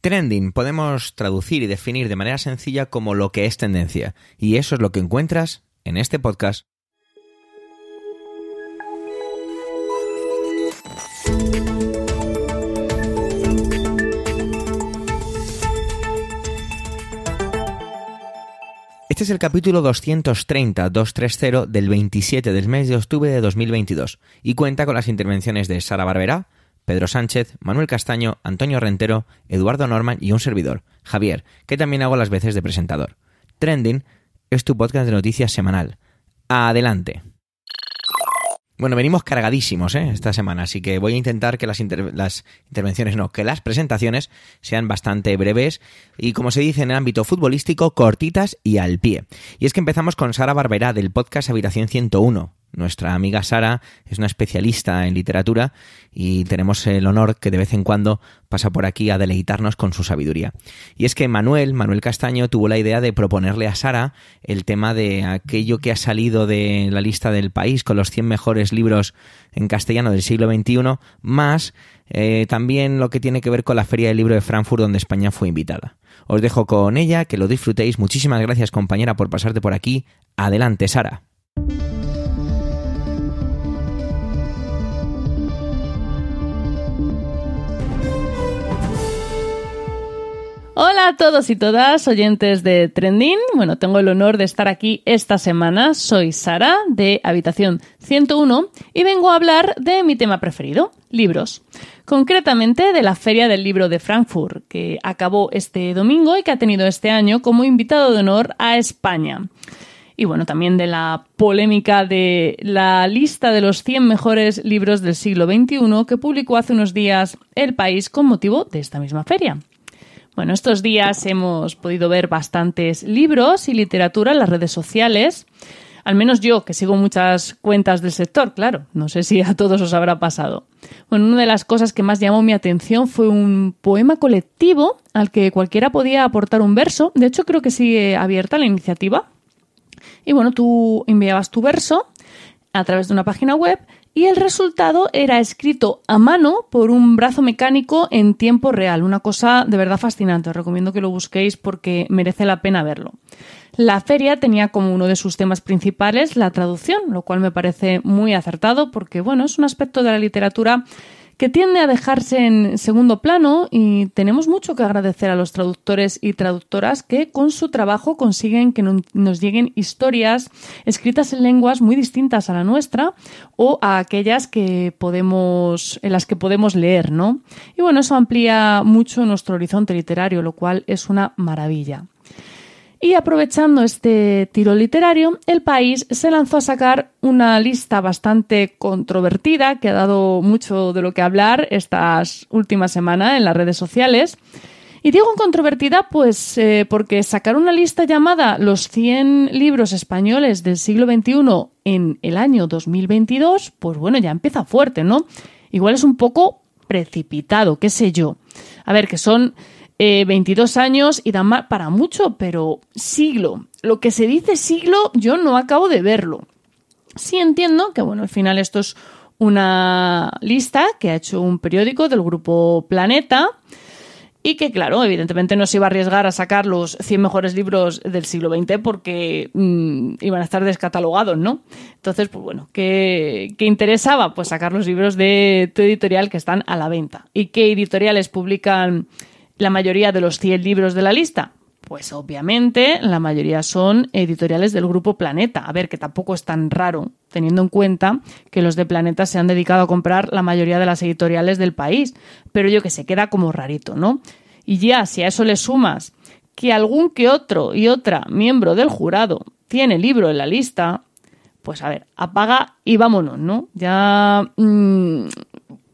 Trending podemos traducir y definir de manera sencilla como lo que es tendencia, y eso es lo que encuentras en este podcast. Este es el capítulo 230-230 del 27 del mes de octubre de 2022 y cuenta con las intervenciones de Sara Barbera, Pedro Sánchez, Manuel Castaño, Antonio Rentero, Eduardo Norman y un servidor, Javier, que también hago las veces de presentador. Trending es tu podcast de noticias semanal. Adelante. Bueno, venimos cargadísimos ¿eh? esta semana, así que voy a intentar que las, intervenciones, no, que las presentaciones sean bastante breves y, como se dice en el ámbito futbolístico, cortitas y al pie. Y es que empezamos con Sara Barberá del podcast Habitación 101, nuestra amiga Sara es una especialista en literatura y tenemos el honor que de vez en cuando pasa por aquí a deleitarnos con su sabiduría. Y es que Manuel, Manuel Castaño, tuvo la idea de proponerle a Sara el tema de aquello que ha salido de la lista del país con los 100 mejores libros en castellano del siglo XXI, más eh, también lo que tiene que ver con la Feria del Libro de Frankfurt donde España fue invitada. Os dejo con ella, que lo disfrutéis. Muchísimas gracias compañera por pasarte por aquí. Adelante, Sara. Hola a todos y todas, oyentes de Trending. Bueno, tengo el honor de estar aquí esta semana. Soy Sara, de Habitación 101, y vengo a hablar de mi tema preferido, libros. Concretamente de la Feria del Libro de Frankfurt, que acabó este domingo y que ha tenido este año como invitado de honor a España. Y bueno, también de la polémica de la lista de los 100 mejores libros del siglo XXI que publicó hace unos días El País con motivo de esta misma feria. Bueno, estos días hemos podido ver bastantes libros y literatura en las redes sociales. Al menos yo, que sigo muchas cuentas del sector, claro. No sé si a todos os habrá pasado. Bueno, una de las cosas que más llamó mi atención fue un poema colectivo al que cualquiera podía aportar un verso. De hecho, creo que sigue abierta la iniciativa. Y bueno, tú enviabas tu verso a través de una página web y el resultado era escrito a mano por un brazo mecánico en tiempo real. Una cosa de verdad fascinante. Os recomiendo que lo busquéis porque merece la pena verlo. La feria tenía como uno de sus temas principales la traducción, lo cual me parece muy acertado porque, bueno, es un aspecto de la literatura que tiende a dejarse en segundo plano y tenemos mucho que agradecer a los traductores y traductoras que con su trabajo consiguen que nos lleguen historias escritas en lenguas muy distintas a la nuestra o a aquellas que podemos en las que podemos leer, ¿no? Y bueno, eso amplía mucho nuestro horizonte literario, lo cual es una maravilla. Y aprovechando este tiro literario, el país se lanzó a sacar una lista bastante controvertida que ha dado mucho de lo que hablar estas últimas semanas en las redes sociales. Y digo controvertida pues eh, porque sacar una lista llamada Los 100 libros españoles del siglo XXI en el año 2022, pues bueno, ya empieza fuerte, ¿no? Igual es un poco precipitado, qué sé yo. A ver, que son 22 eh, años y dan para mucho, pero siglo. Lo que se dice siglo, yo no acabo de verlo. Sí entiendo que, bueno, al final esto es una lista que ha hecho un periódico del grupo Planeta y que, claro, evidentemente no se iba a arriesgar a sacar los 100 mejores libros del siglo XX porque mm, iban a estar descatalogados, ¿no? Entonces, pues bueno, ¿qué, ¿qué, interesaba? Pues sacar los libros de tu editorial que están a la venta. ¿Y qué editoriales publican la mayoría de los 100 libros de la lista? Pues obviamente la mayoría son editoriales del grupo Planeta. A ver, que tampoco es tan raro, teniendo en cuenta que los de Planeta se han dedicado a comprar la mayoría de las editoriales del país. Pero yo que sé, queda como rarito, ¿no? Y ya, si a eso le sumas que algún que otro y otra miembro del jurado tiene libro en la lista, pues a ver, apaga y vámonos, ¿no? Ya mmm,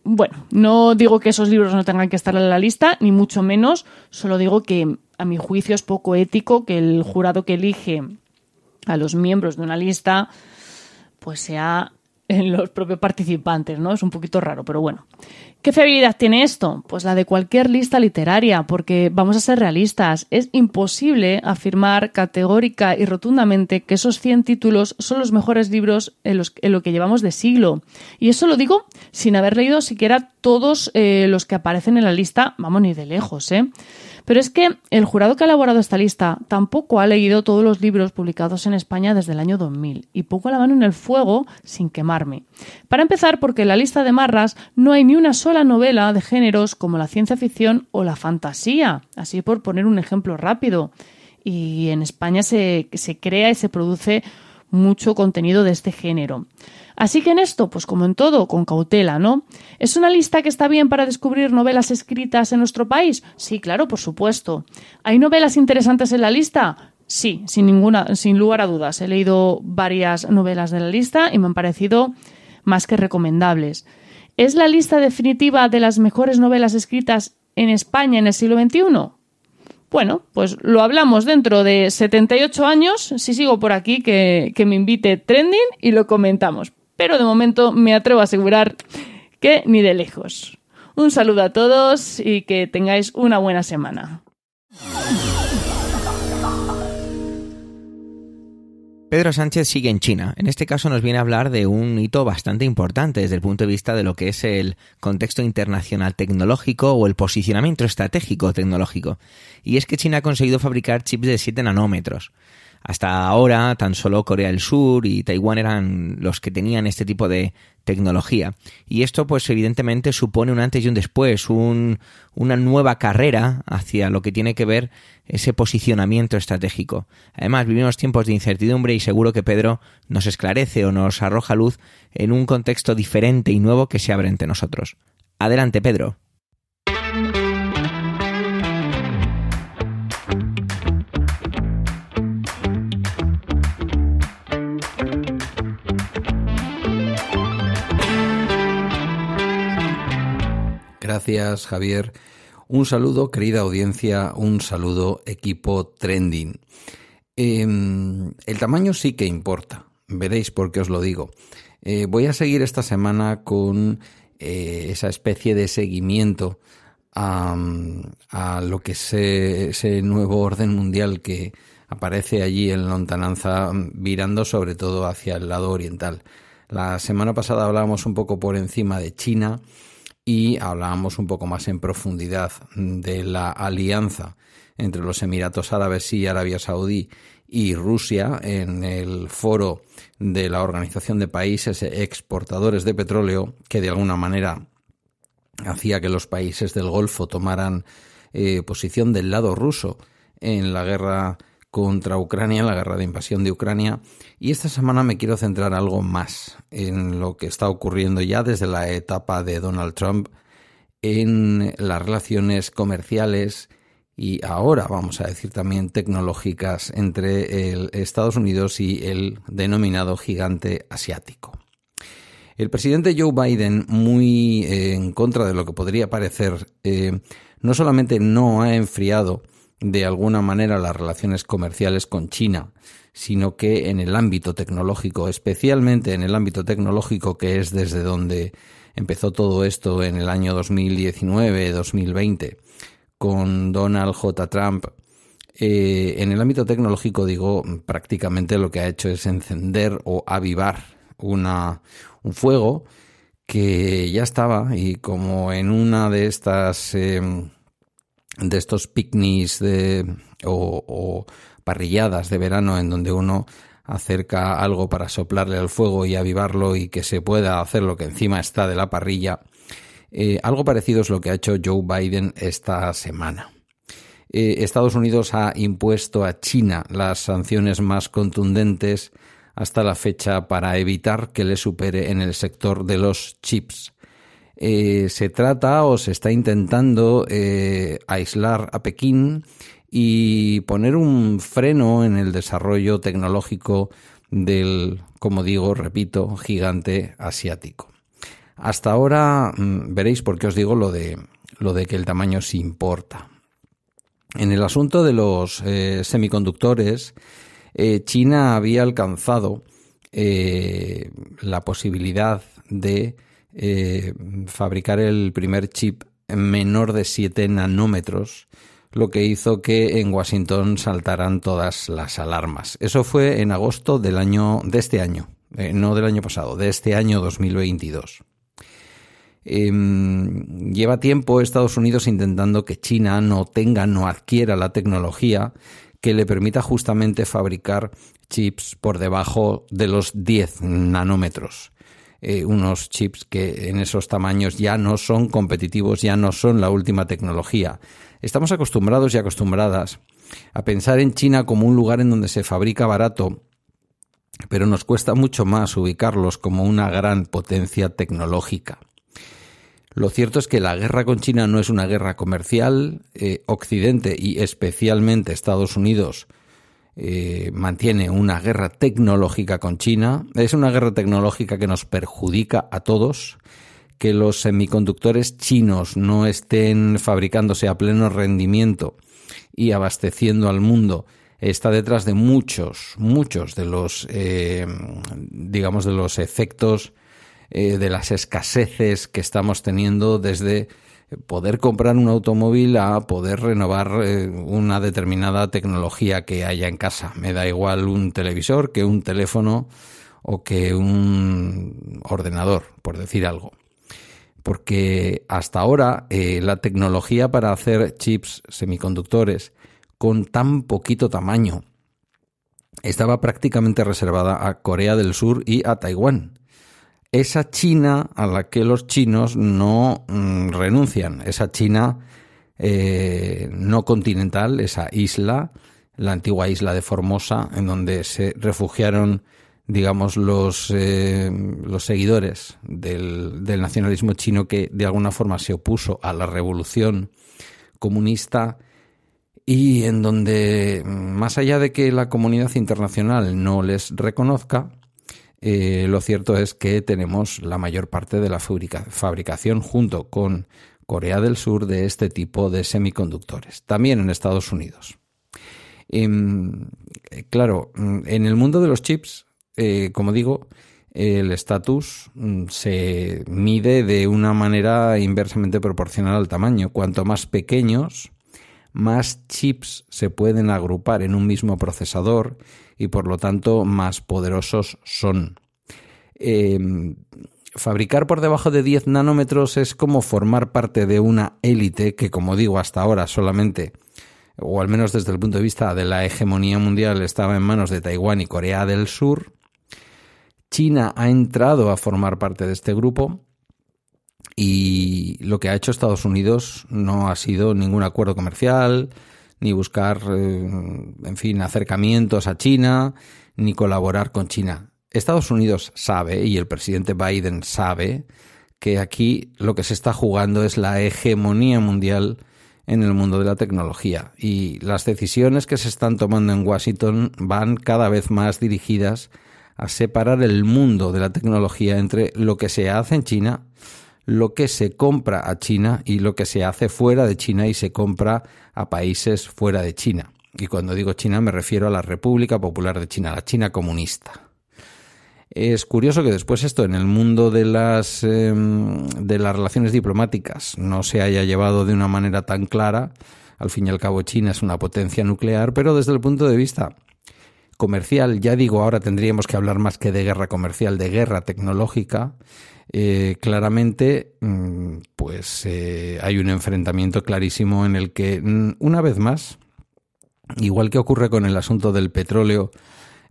bueno, no digo que esos libros no tengan que estar en la lista, ni mucho menos, solo digo que a mi juicio es poco ético que el jurado que elige a los miembros de una lista pues sea en los propios participantes, ¿no? Es un poquito raro, pero bueno. ¿Qué fiabilidad tiene esto? Pues la de cualquier lista literaria, porque vamos a ser realistas, es imposible afirmar categórica y rotundamente que esos 100 títulos son los mejores libros en, lo que llevamos de siglo. Y eso lo digo sin haber leído siquiera todos eh, los que aparecen en la lista, vamos ni de lejos, ¿eh? Pero es que el jurado que ha elaborado esta lista tampoco ha leído todos los libros publicados en España desde el año 2000 y poco la mano en el fuego sin quemarme. Para empezar, porque en la lista de marras no hay ni una sola novela de géneros como la ciencia ficción o la fantasía, así por poner un ejemplo rápido. Y en España se, se crea y se produce mucho contenido de este género. Así que en esto, pues como en todo, con cautela, ¿no? ¿Es una lista que está bien para descubrir novelas escritas en nuestro país? Sí, claro, por supuesto. ¿Hay novelas interesantes en la lista? Sí, sin ninguna, sin lugar a dudas. He leído varias novelas de la lista y me han parecido más que recomendables. ¿Es la lista definitiva de las mejores novelas escritas en España en el siglo XXI? Bueno, pues lo hablamos dentro de 78 años, si sigo por aquí, que, que me invite Trending y lo comentamos pero de momento me atrevo a asegurar que ni de lejos. Un saludo a todos y que tengáis una buena semana. Pedro Sánchez sigue en China. En este caso nos viene a hablar de un hito bastante importante desde el punto de vista de lo que es el contexto internacional tecnológico o el posicionamiento estratégico tecnológico. Y es que China ha conseguido fabricar chips de 7 nanómetros. Hasta ahora tan solo Corea del Sur y Taiwán eran los que tenían este tipo de tecnología. Y esto pues evidentemente supone un antes y un después, una nueva carrera hacia lo que tiene que ver ese posicionamiento estratégico. Además vivimos tiempos de incertidumbre y seguro que Pedro nos esclarece o nos arroja luz en un contexto diferente y nuevo que se abre entre nosotros. Adelante Pedro. Gracias, Javier. Un saludo, querida audiencia, un saludo, equipo trending. Em, el tamaño sí que importa, veréis por qué os lo digo. Eh, voy a seguir esta semana con eh, esa especie de seguimiento a, lo que es ese nuevo orden mundial que aparece allí en lontananza, virando sobre todo hacia el lado oriental. La semana pasada hablábamos un poco por encima de China y hablábamos un poco más en profundidad de la alianza entre los Emiratos Árabes y Arabia Saudí y Rusia en el foro de la Organización de Países Exportadores de Petróleo, que de alguna manera hacía que los países del Golfo tomaran eh, posición del lado ruso en la guerra contra Ucrania, la guerra de invasión de Ucrania. Y esta semana me quiero centrar algo más en lo que está ocurriendo ya desde la etapa de Donald Trump en las relaciones comerciales y ahora vamos a decir también tecnológicas entre el Estados Unidos y el denominado gigante asiático. El presidente Joe Biden, muy eh, en contra de lo que podría parecer, eh, no solamente no ha enfriado de alguna manera las relaciones comerciales con China, sino que en el ámbito tecnológico, especialmente en el ámbito tecnológico que es desde donde empezó todo esto en el año 2019-2020 con Donald J. Trump, eh, en el ámbito tecnológico digo prácticamente lo que ha hecho es encender o avivar una, un fuego que ya estaba y como en una de estas em, de estos picnics de, o, parrilladas de verano en donde uno acerca algo para soplarle al fuego y avivarlo y que se pueda hacer lo que encima está de la parrilla. Eh, algo parecido es lo que ha hecho Joe Biden esta semana. Eh, Estados Unidos ha impuesto a China las sanciones más contundentes hasta la fecha para evitar que le supere en el sector de los chips. Eh, se trata o se está intentando eh, aislar a Pekín y poner un freno en el desarrollo tecnológico del, como digo, repito, gigante asiático. Hasta ahora mm, veréis por qué os digo lo de, lo de que el tamaño sí importa. En el asunto de los eh, semiconductores, China había alcanzado la posibilidad de eh, fabricar el primer chip menor de 7 nanómetros, lo que hizo que en Washington saltaran todas las alarmas. Eso fue en agosto del año de este año, eh, no del año pasado, de este año 2022. Em, lleva tiempo Estados Unidos intentando que China no tenga, no adquiera la tecnología que le permita justamente fabricar chips por debajo de los 10 nanómetros. Eh, unos chips que en esos tamaños ya no son competitivos, ya no son la última tecnología. Estamos acostumbrados y acostumbradas a pensar en China como un lugar en donde se fabrica barato, pero nos cuesta mucho más ubicarlos como una gran potencia tecnológica. Lo cierto es que la guerra con China no es una guerra comercial. Eh, Occidente y especialmente Estados Unidos eh, mantiene una guerra tecnológica con China. Es una guerra tecnológica que nos perjudica a todos. Que los semiconductores chinos no estén fabricándose a pleno rendimiento y abasteciendo al mundo está detrás de muchos, muchos de los, eh, digamos, de los efectos eh, de las escaseces que estamos teniendo desde poder comprar un automóvil a poder renovar eh, una determinada tecnología que haya en casa. Me da igual un televisor que un teléfono o que un ordenador, por decir algo. Porque hasta ahora eh, la tecnología para hacer chips semiconductores con tan poquito tamaño estaba prácticamente reservada a Corea del Sur y a Taiwán esa China a la que los chinos no mm, renuncian, esa China eh, no continental, esa isla, la antigua isla de Formosa, en donde se refugiaron, digamos, los, eh, los seguidores del, del nacionalismo chino que de alguna forma se opuso a la revolución comunista y en donde, más allá de que la comunidad internacional no les reconozca, eh, lo cierto es que tenemos la mayor parte de la fabricación junto con Corea del Sur de este tipo de semiconductores, también en Estados Unidos. Em, claro, en el mundo de los chips, eh, como digo, el estatus mm, se mide de una manera inversamente proporcional al tamaño. Cuanto más pequeños, más chips se pueden agrupar en un mismo procesador y por lo tanto más poderosos son. Em, fabricar por debajo de 10 nanómetros es como formar parte de una élite que, como digo, hasta ahora solamente, o al menos desde el punto de vista de la hegemonía mundial, estaba en manos de Taiwán y Corea del Sur. China ha entrado a formar parte de este grupo y lo que ha hecho Estados Unidos no ha sido ningún acuerdo comercial, ni buscar, eh, en fin, acercamientos a China, ni colaborar con China. Estados Unidos sabe, y el presidente Biden sabe, que aquí lo que se está jugando es la hegemonía mundial en el mundo de la tecnología. Y las decisiones que se están tomando en Washington van cada vez más dirigidas a separar el mundo de la tecnología entre lo que se hace en China lo que se compra a China y lo que se hace fuera de China y se compra a países fuera de China. Y cuando digo China me refiero a la República Popular de China, la China comunista. Es curioso que después esto en el mundo de las, em, de las relaciones diplomáticas no se haya llevado de una manera tan clara. Al fin y al cabo China es una potencia nuclear, pero desde el punto de vista comercial, ya digo, ahora tendríamos que hablar más que de guerra comercial, de guerra tecnológica. Eh, claramente, mm, pues eh, hay un enfrentamiento clarísimo en el que, mm, una vez más, igual que ocurre con el asunto del petróleo,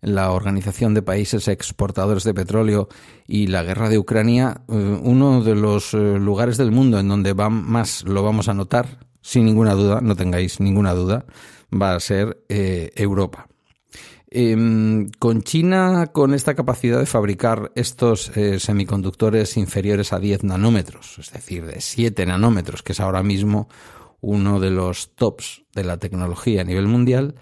la Organización de Países Exportadores de Petróleo y la guerra de Ucrania, eh, uno de los lugares del mundo en donde va más lo vamos a notar, sin ninguna duda, no tengáis ninguna duda, va a ser Europa. Em, con China, con esta capacidad de fabricar estos eh, semiconductores inferiores a 10 nanómetros, es decir, de 7 nanómetros, que es ahora mismo uno de los tops de la tecnología a nivel mundial,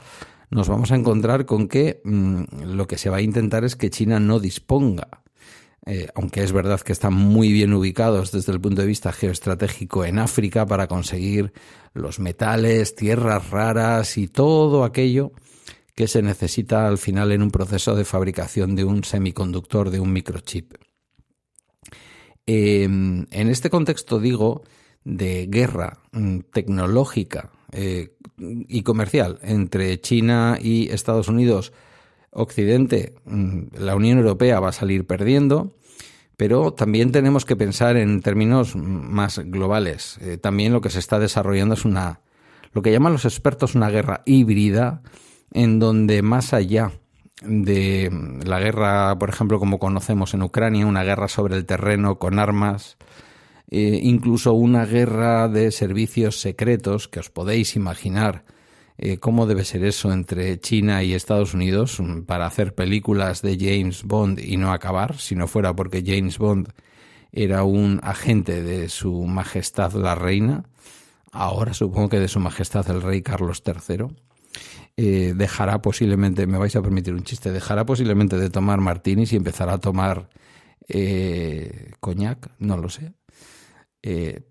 nos vamos a encontrar con que mm, lo que se va a intentar es que China no disponga, eh, aunque es verdad que están muy bien ubicados desde el punto de vista geoestratégico en África para conseguir los metales, tierras raras y todo aquello que se necesita al final en un proceso de fabricación de un semiconductor, de un microchip. en este contexto digo de guerra mm, tecnológica eh, y comercial entre China y Estados Unidos, Occidente, mm, la Unión Europea va a salir perdiendo, pero también tenemos que pensar en términos más globales. Eh, también lo que se está desarrollando es una, lo que llaman los expertos una guerra híbrida, en donde más allá de la guerra, por ejemplo, como conocemos en Ucrania, una guerra sobre el terreno con armas, eh, incluso una guerra de servicios secretos, que os podéis imaginar eh, cómo debe ser eso entre China y Estados Unidos mm, para hacer películas de James Bond y no acabar, si no fuera porque James Bond era un agente de su Majestad la Reina, ahora supongo que de su Majestad el Rey Carlos III. Eh, dejará posiblemente, me vais a permitir un chiste, dejará posiblemente de tomar martinis y empezará a tomar eh, coñac, no lo sé. Eh,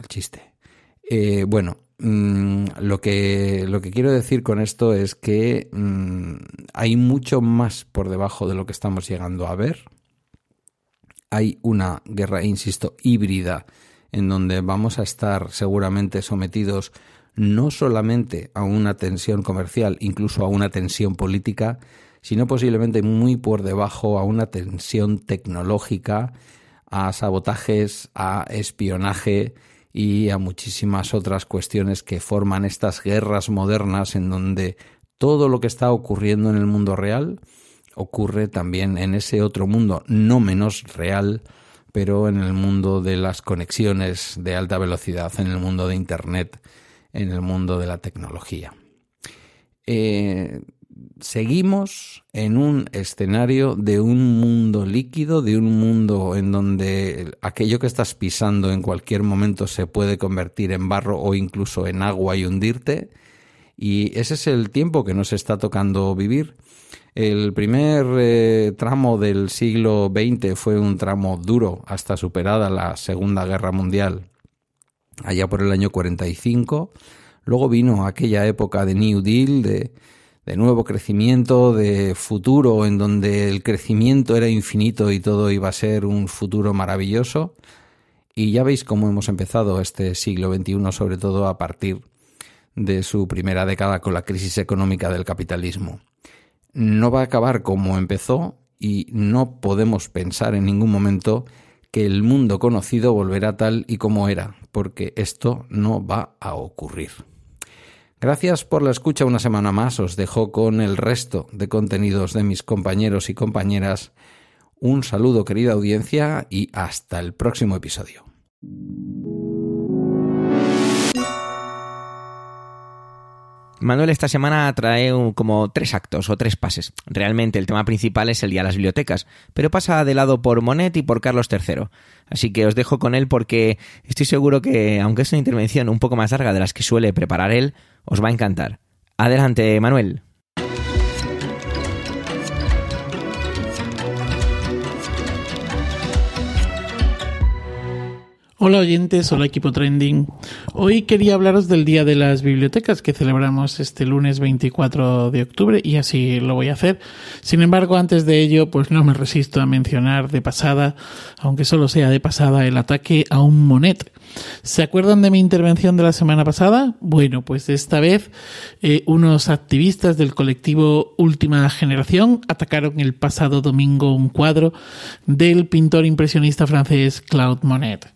el chiste. Eh, bueno, mm, lo, que, lo que quiero decir con esto es que mm, hay mucho más por debajo de lo que estamos llegando a ver. Hay una guerra, insisto, híbrida en donde vamos a estar seguramente sometidos no solamente a una tensión comercial, incluso a una tensión política, sino posiblemente muy por debajo a una tensión tecnológica, a sabotajes, a espionaje y a muchísimas otras cuestiones que forman estas guerras modernas en donde todo lo que está ocurriendo en el mundo real ocurre también en ese otro mundo no menos real, pero en el mundo de las conexiones de alta velocidad, en el mundo de Internet en el mundo de la tecnología. Eh, seguimos en un escenario de un mundo líquido, de un mundo en donde aquello que estás pisando en cualquier momento se puede convertir en barro o incluso en agua y hundirte. Y ese es el tiempo que nos está tocando vivir. El primer eh, tramo del siglo XX fue un tramo duro hasta superada la Segunda Guerra Mundial allá por el año 45. Luego vino aquella época de New Deal, de, de nuevo crecimiento, de futuro, en donde el crecimiento era infinito y todo iba a ser un futuro maravilloso. Y ya veis cómo hemos empezado este siglo XXI, sobre todo a partir de su primera década con la crisis económica del capitalismo. No va a acabar como empezó y no podemos pensar en ningún momento que el mundo conocido volverá tal y como era, porque esto no va a ocurrir. Gracias por la escucha una semana más. Os dejo con el resto de contenidos de mis compañeros y compañeras. Un saludo querida audiencia y hasta el próximo episodio. Manuel esta semana trae como tres actos o tres pases. Realmente el tema principal es el día de las bibliotecas, pero pasa de lado por Monet y por Carlos III. Así que os dejo con él porque estoy seguro que, aunque es una intervención un poco más larga de las que suele preparar él, os va a encantar. Adelante, Manuel. Hola oyentes, hola equipo trending. Hoy quería hablaros del Día de las Bibliotecas que celebramos este lunes 24 de octubre y así lo voy a hacer. Sin embargo, antes de ello, pues no me resisto a mencionar de pasada, aunque solo sea de pasada, el ataque a un Monet. ¿Se acuerdan de mi intervención de la semana pasada? Bueno, pues esta vez eh, unos activistas del colectivo Última Generación atacaron el pasado domingo un cuadro del pintor impresionista francés Claude Monet.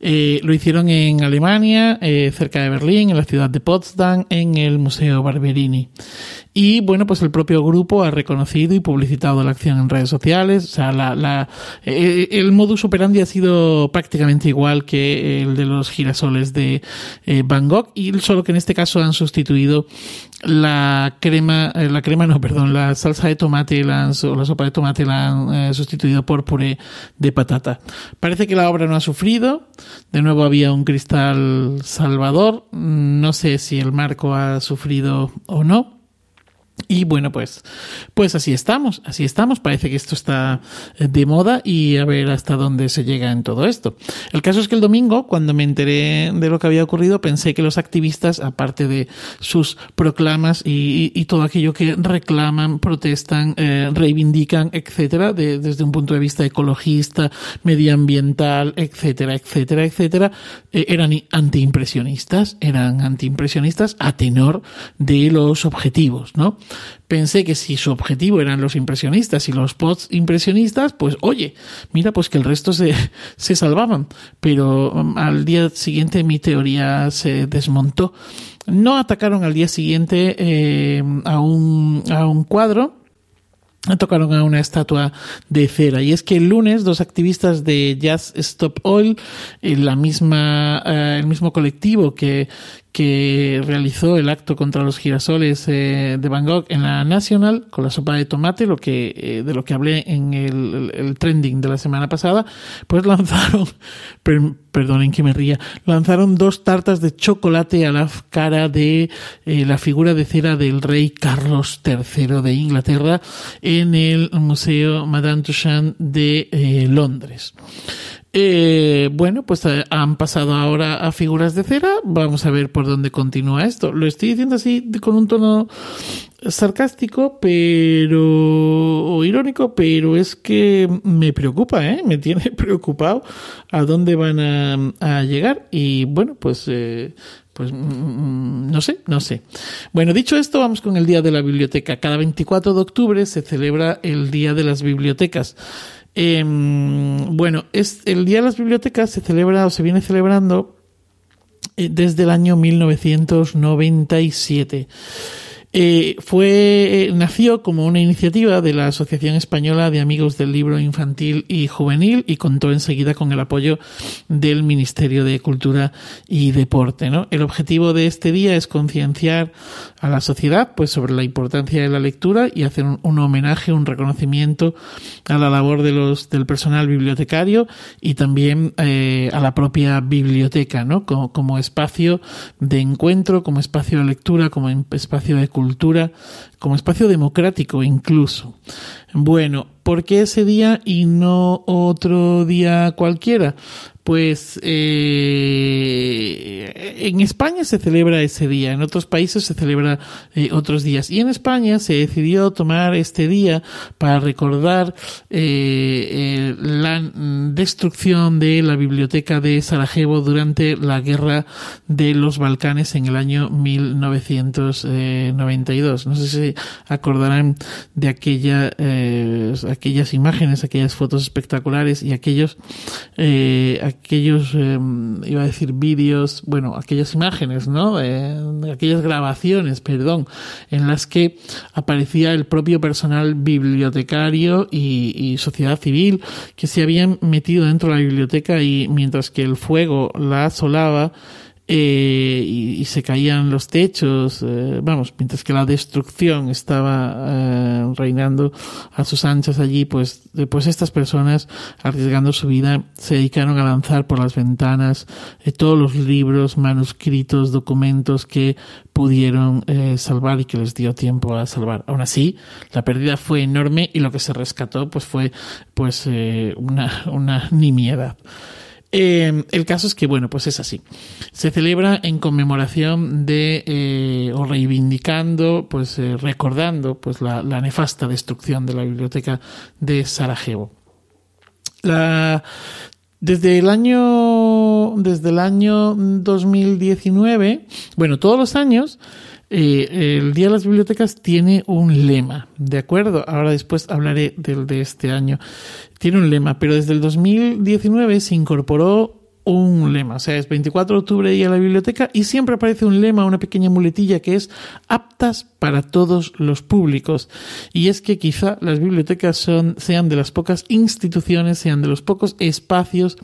Eh, lo hicieron en Alemania, eh, cerca de Berlín, en la ciudad de Potsdam, en el Museo Barberini. Y bueno, pues el propio grupo ha reconocido y publicitado la acción en redes sociales. O sea, la, la, eh, el modus operandi ha sido prácticamente igual que el de los girasoles de eh, Van Gogh, y solo que en este caso han sustituido la crema, eh, la crema no, perdón, la salsa de tomate la o la sopa de tomate la han sustituido por puré de patata. Parece que la obra no ha sufrido. De nuevo había un cristal salvador. No sé si el marco ha sufrido o no Y bueno, pues, pues así estamos, así estamos. Parece que esto está eh, de moda y a ver hasta dónde se llega en todo esto. El caso es que el domingo, cuando me enteré de lo que había ocurrido, pensé que los activistas, aparte de sus proclamas y, todo aquello que reclaman, protestan, eh, reivindican, etcétera, de, desde un punto de vista ecologista, medioambiental, etcétera, etcétera, etcétera, eh, eran antiimpresionistas, eran antiimpresionistas a tenor de los objetivos, ¿no? Pensé que si su objetivo eran los impresionistas y los post impresionistas, pues oye, mira, pues que el resto se, se salvaban. Pero um, al día siguiente mi teoría se desmontó. No atacaron al día siguiente eh, a, un, a un cuadro, tocaron a una estatua de cera. Y es que el lunes dos activistas de Jazz Stop Oil, en la misma, eh, el mismo colectivo que, que realizó el acto contra los girasoles eh, de Van Gogh en la National con la sopa de tomate, lo que eh, de lo que hablé en el, el, trending de la semana pasada, pues lanzaron, per, perdonen que me ría, lanzaron dos tartas de chocolate a la cara de eh, la figura de cera del rey Carlos III de Inglaterra en el Museo Madame Tussauds de eh, Londres. Eh, bueno, pues eh, han pasado ahora a figuras de cera. Vamos a ver por dónde continúa esto. Lo estoy diciendo así con un tono sarcástico, pero o irónico, pero es que me preocupa, ¿eh? Me tiene preocupado a dónde van a, a llegar y bueno, pues eh, pues mm, mm, no sé, no sé. Bueno, dicho esto, vamos con el Día de la Biblioteca. Cada 24 de octubre se celebra el Día de las Bibliotecas. Eh, bueno, es, el Día de las Bibliotecas se celebra o se viene celebrando eh, desde el año 1997. Eh, fue, eh, nació como una iniciativa de la Asociación Española de Amigos del Libro Infantil y Juvenil y contó enseguida con el apoyo del Ministerio de Cultura y Deporte. ¿no? El objetivo de este día es concienciar a la sociedad pues, sobre la importancia de la lectura y hacer un, homenaje, un reconocimiento a la labor de los, del personal bibliotecario y también eh, a la propia biblioteca, ¿no? Como, como espacio de encuentro, como espacio de lectura, como espacio de cultura, como espacio democrático incluso. Bueno, ¿por qué ese día y no otro día cualquiera? Pues eh, en España se celebra ese día, en otros países se celebra eh, otros días. Y en España se decidió tomar este día para recordar eh, eh la destrucción de la biblioteca de Sarajevo durante la guerra de los Balcanes en el año 1992. No sé si acordarán de aquella, eh, aquellas imágenes, aquellas fotos espectaculares y aquellos, aquellos, eh, iba a decir vídeos, bueno, aquellas imágenes, ¿no? Eh, aquellas grabaciones, perdón, en las que aparecía el propio personal bibliotecario y, y sociedad civil que se habían metido dentro de la biblioteca y mientras que el fuego la asolaba, eh, y, y, se caían los techos, eh, vamos, mientras que la destrucción estaba eh, reinando a sus anchas allí, pues, pues estas personas, arriesgando su vida, se dedicaron a lanzar por las ventanas eh, todos los libros, manuscritos, documentos que pudieron eh, salvar y que les dio tiempo a salvar. Aún así, la pérdida fue enorme y lo que se rescató, pues, fue, pues, eh, una, una nimiedad. Eh, el caso es que, bueno, pues es así. Se celebra en conmemoración de, eh, o reivindicando, pues eh, recordando, pues la, la, nefasta destrucción de la biblioteca de Sarajevo. La, desde el año, desde el año 2019, bueno, todos los años, eh, el Día de las Bibliotecas tiene un lema, ¿de acuerdo? Ahora después hablaré del de este año. Tiene un lema, pero desde el 2019 se incorporó un lema, o sea, es 24 de octubre y a la biblioteca y siempre aparece un lema, una pequeña muletilla que es aptas para todos los públicos. Y es que quizá las bibliotecas son, sean de las pocas instituciones, sean de los pocos espacios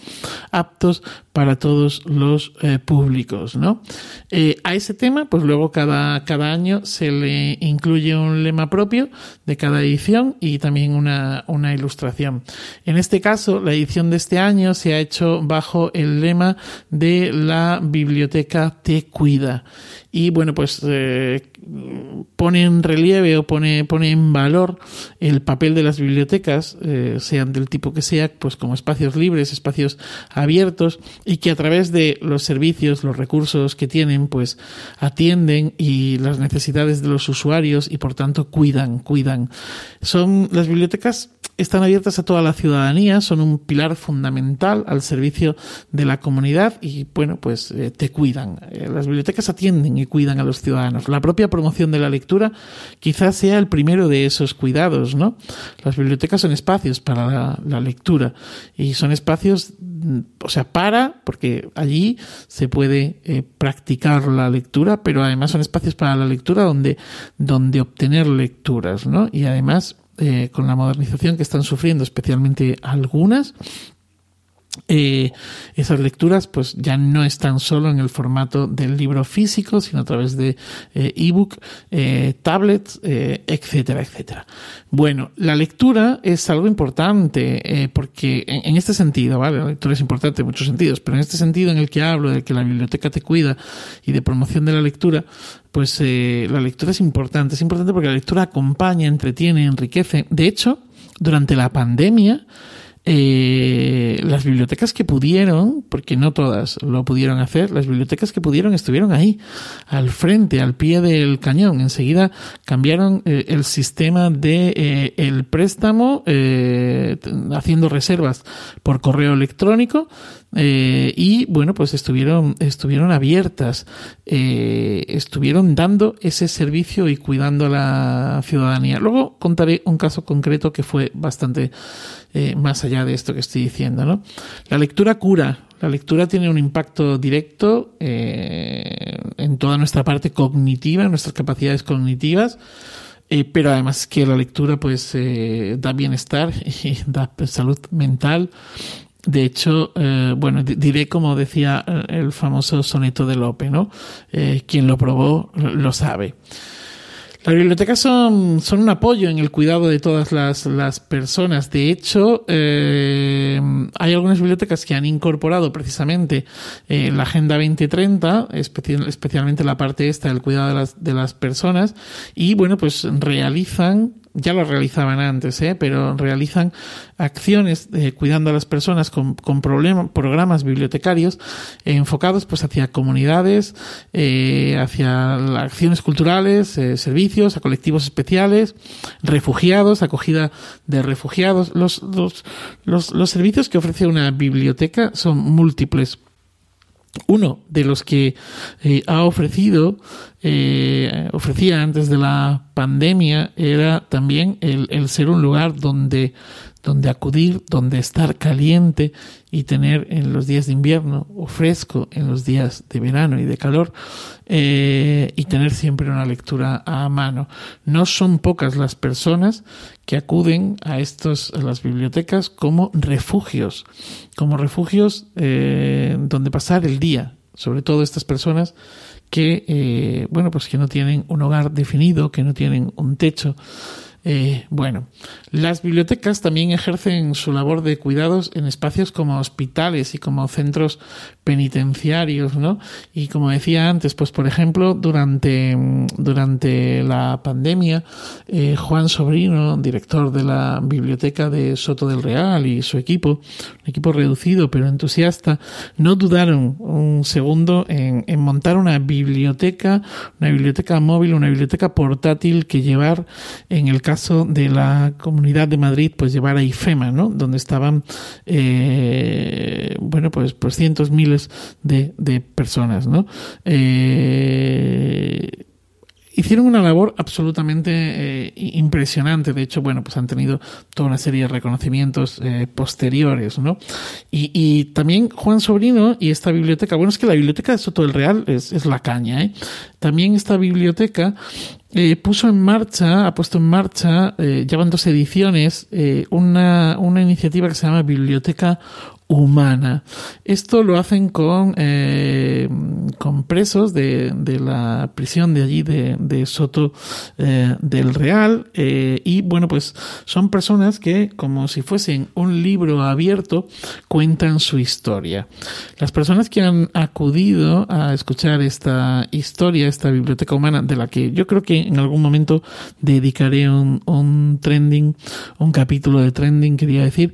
aptos para todos los eh, públicos, ¿no? Eh, a ese tema, pues luego cada, cada año se le incluye un lema propio de cada edición y también una, una ilustración. En este caso, la edición de este año se ha hecho bajo el lema de la biblioteca te cuida. Y bueno, pues eh, pone en relieve o pone, pone en valor el papel de las bibliotecas, eh, sean del tipo que sea, pues como espacios libres, espacios abiertos, y que a través de los servicios, los recursos que tienen, pues atienden y las necesidades de los usuarios y por tanto cuidan, cuidan. Son las bibliotecas están abiertas a toda la ciudadanía, son un pilar fundamental al servicio de la comunidad y, bueno, pues eh, te cuidan. Eh, las bibliotecas atienden y cuidan a los ciudadanos. La propia promoción de la lectura quizás sea el primero de esos cuidados, ¿no? Las bibliotecas son espacios para la, lectura y son espacios, o sea, para, porque allí se puede eh, practicar la lectura, pero además son espacios para la lectura donde, donde obtener lecturas, ¿no? Y además eh, con la modernización que están sufriendo, especialmente algunas, eh, esas lecturas pues ya no están solo en el formato del libro físico, sino a través de eh, ebook, eh, tablets, eh, etcétera, etcétera. Bueno, la lectura es algo importante porque en, en, este sentido, ¿vale? La lectura es importante en muchos sentidos, pero en este sentido en el que hablo de que la biblioteca te cuida y de promoción de la lectura, pues la lectura es importante. Es importante porque la lectura acompaña, entretiene, enriquece. De hecho, durante la pandemia, eh, las bibliotecas que pudieron, porque no todas lo pudieron hacer, las bibliotecas que pudieron estuvieron ahí, al frente, al pie del cañón. Enseguida cambiaron eh, el sistema de eh, el préstamo, eh, haciendo reservas por correo electrónico, eh, y bueno, pues estuvieron, estuvieron abiertas, eh, estuvieron dando ese servicio y cuidando a la ciudadanía. Luego contaré un caso concreto que fue bastante eh, más allá de esto que estoy diciendo. ¿no? La lectura cura. La lectura tiene un impacto directo en toda nuestra parte cognitiva, en nuestras capacidades cognitivas. Pero además que la lectura pues eh, da bienestar y da salud mental de hecho, eh, bueno, diré como decía eh, el famoso soneto de Lope, ¿no? Eh, quien lo probó lo sabe. Las bibliotecas son, son un apoyo en el cuidado de todas las, las personas. De hecho, hay algunas bibliotecas que han incorporado precisamente la Agenda 2030, especial, especialmente la parte esta del cuidado de las, de las personas, y bueno, pues realizan ya lo realizaban antes, ¿eh? pero realizan acciones eh, cuidando a las personas con, con programas bibliotecarios eh, enfocados pues hacia comunidades, eh, hacia acciones culturales, servicios, a colectivos especiales, refugiados, acogida de refugiados. Los, los, los, los servicios que ofrece una biblioteca son múltiples uno de los que eh, ha ofrecido, eh, ofrecía antes de la pandemia, era también el, el ser un lugar donde donde acudir, donde estar caliente y tener en los días de invierno o fresco en los días de verano y de calor eh, y tener siempre una lectura a mano. No son pocas las personas que acuden a estos a las bibliotecas como refugios, como refugios eh, donde pasar el día. Sobre todo estas personas que eh, bueno pues que no tienen un hogar definido, que no tienen un techo eh, bueno, las bibliotecas también ejercen su labor de cuidados en espacios como hospitales y como centros penitenciarios, ¿no? Y como decía antes, pues por ejemplo, durante, durante la pandemia, eh, Juan Sobrino, director de la biblioteca de Soto del Real y su equipo, un equipo reducido pero entusiasta, no dudaron un segundo en, en montar una biblioteca, una biblioteca móvil, una biblioteca portátil que llevar en el caso de la Comunidad de Madrid, pues llevar a IFEMA, ¿no? Donde estaban, eh, bueno, pues, pues cientos, miles de, personas, ¿no? Eh, hicieron una labor absolutamente eh, impresionante. De hecho, bueno, pues han tenido toda una serie de reconocimientos eh, posteriores, ¿no? Y, también Juan Sobrino y esta biblioteca, bueno, es que la biblioteca de Soto del Real es, es la caña, ¿eh? También esta biblioteca eh, puso en marcha, ha puesto en marcha, eh, llevan dos ediciones, eh, una, una iniciativa que se llama Biblioteca humana. Esto lo hacen con, eh, con presos de, de, la prisión de allí, de, de Soto eh, del Real, eh, y bueno, pues son personas que, como si fuesen un libro abierto, cuentan su historia. Las personas que han acudido a escuchar esta historia, esta biblioteca humana, de la que yo creo que en algún momento dedicaré un, un trending, un capítulo de trending, quería decir,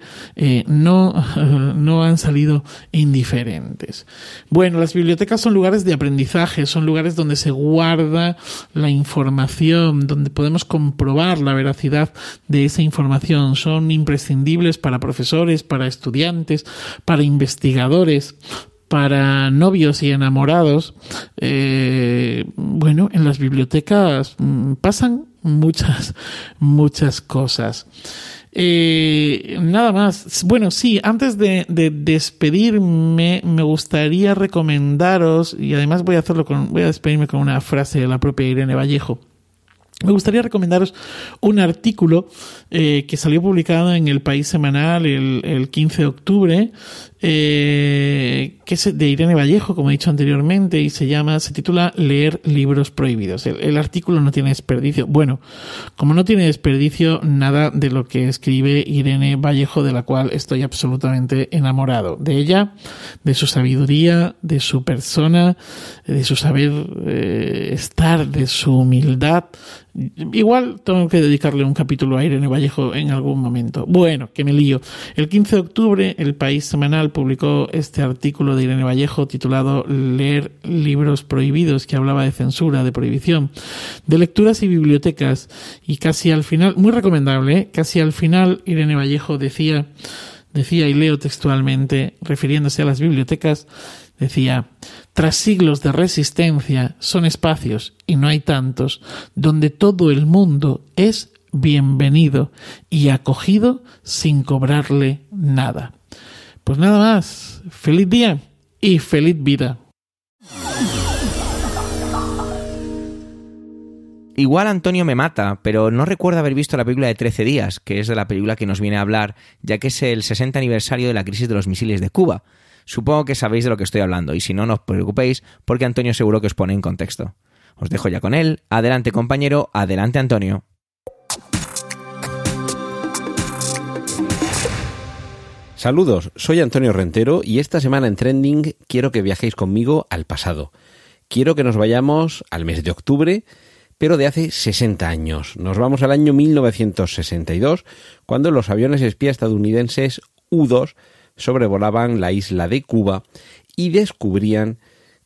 no, no han salido indiferentes. Bueno, las bibliotecas son lugares de aprendizaje, son lugares donde se guarda la información, donde podemos comprobar la veracidad de esa información. Son imprescindibles para profesores, para estudiantes, para investigadores, para novios y enamorados, eh, bueno, en las bibliotecas mm, pasan muchas, muchas cosas. Eh, nada más. Bueno, sí, antes de, de, despedirme, me gustaría recomendaros, y además voy a hacerlo con, voy a despedirme con una frase de la propia Irene Vallejo. Me gustaría recomendaros un artículo eh, que salió publicado en el País Semanal el, el 15 de octubre eh, que es de Irene Vallejo, como he dicho anteriormente, y se llama, se titula Leer libros prohibidos. El, artículo no tiene desperdicio. Bueno, como no tiene desperdicio nada de lo que escribe Irene Vallejo, de la cual estoy absolutamente enamorado. De ella, de su sabiduría, de su persona, de su saber eh, estar, de su humildad. Igual tengo que dedicarle un capítulo a Irene Vallejo en algún momento. Bueno, que me lío. El 15 de octubre, el País Semanal publicó este artículo de Irene Vallejo titulado Leer libros prohibidos, que hablaba de censura, de prohibición, de lecturas y bibliotecas. Y casi al final, muy recomendable, ¿eh? casi al final Irene Vallejo decía, decía, y leo textualmente, refiriéndose a las bibliotecas, decía, tras siglos de resistencia son espacios, y no hay tantos, donde todo el mundo es bienvenido y acogido sin cobrarle nada. Pues nada más, feliz día y feliz vida. Igual Antonio me mata, pero no recuerdo haber visto la película de 13 días, que es de la película que nos viene a hablar, ya que es el 60 aniversario de la crisis de los misiles de Cuba. Supongo que sabéis de lo que estoy hablando, y si no, no os preocupéis, porque Antonio seguro que os pone en contexto. Os dejo ya con él. Adelante compañero, adelante Antonio. Saludos, soy Antonio Rentero y esta semana en Trending quiero que viajéis conmigo al pasado. Quiero que nos vayamos al mes de octubre, pero de hace 60 años. Nos vamos al año 1962, cuando los aviones espía estadounidenses U-2 sobrevolaban la isla de Cuba y descubrían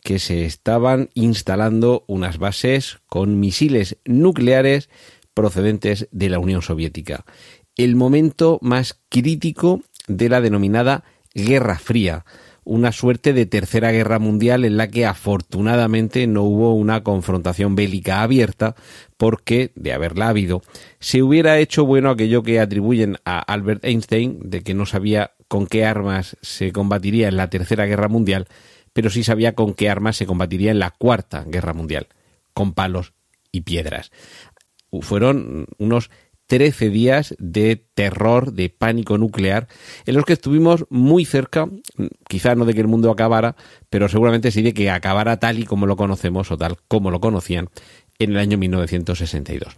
que se estaban instalando unas bases con misiles nucleares procedentes de la Unión Soviética. El momento más crítico de la denominada Guerra Fría, una suerte de tercera guerra mundial en la que afortunadamente no hubo una confrontación bélica abierta, porque, de haberla habido, se hubiera hecho bueno aquello que atribuyen a Albert Einstein de que no sabía con qué armas se combatiría en la tercera guerra mundial, pero sí sabía con qué armas se combatiría en la cuarta guerra mundial, con palos y piedras. Fueron unos 13 días de terror, de pánico nuclear, en los que estuvimos muy cerca, quizá no de que el mundo acabara, pero seguramente sí de que acabara tal y como lo conocemos o tal como lo conocían en el año 1962.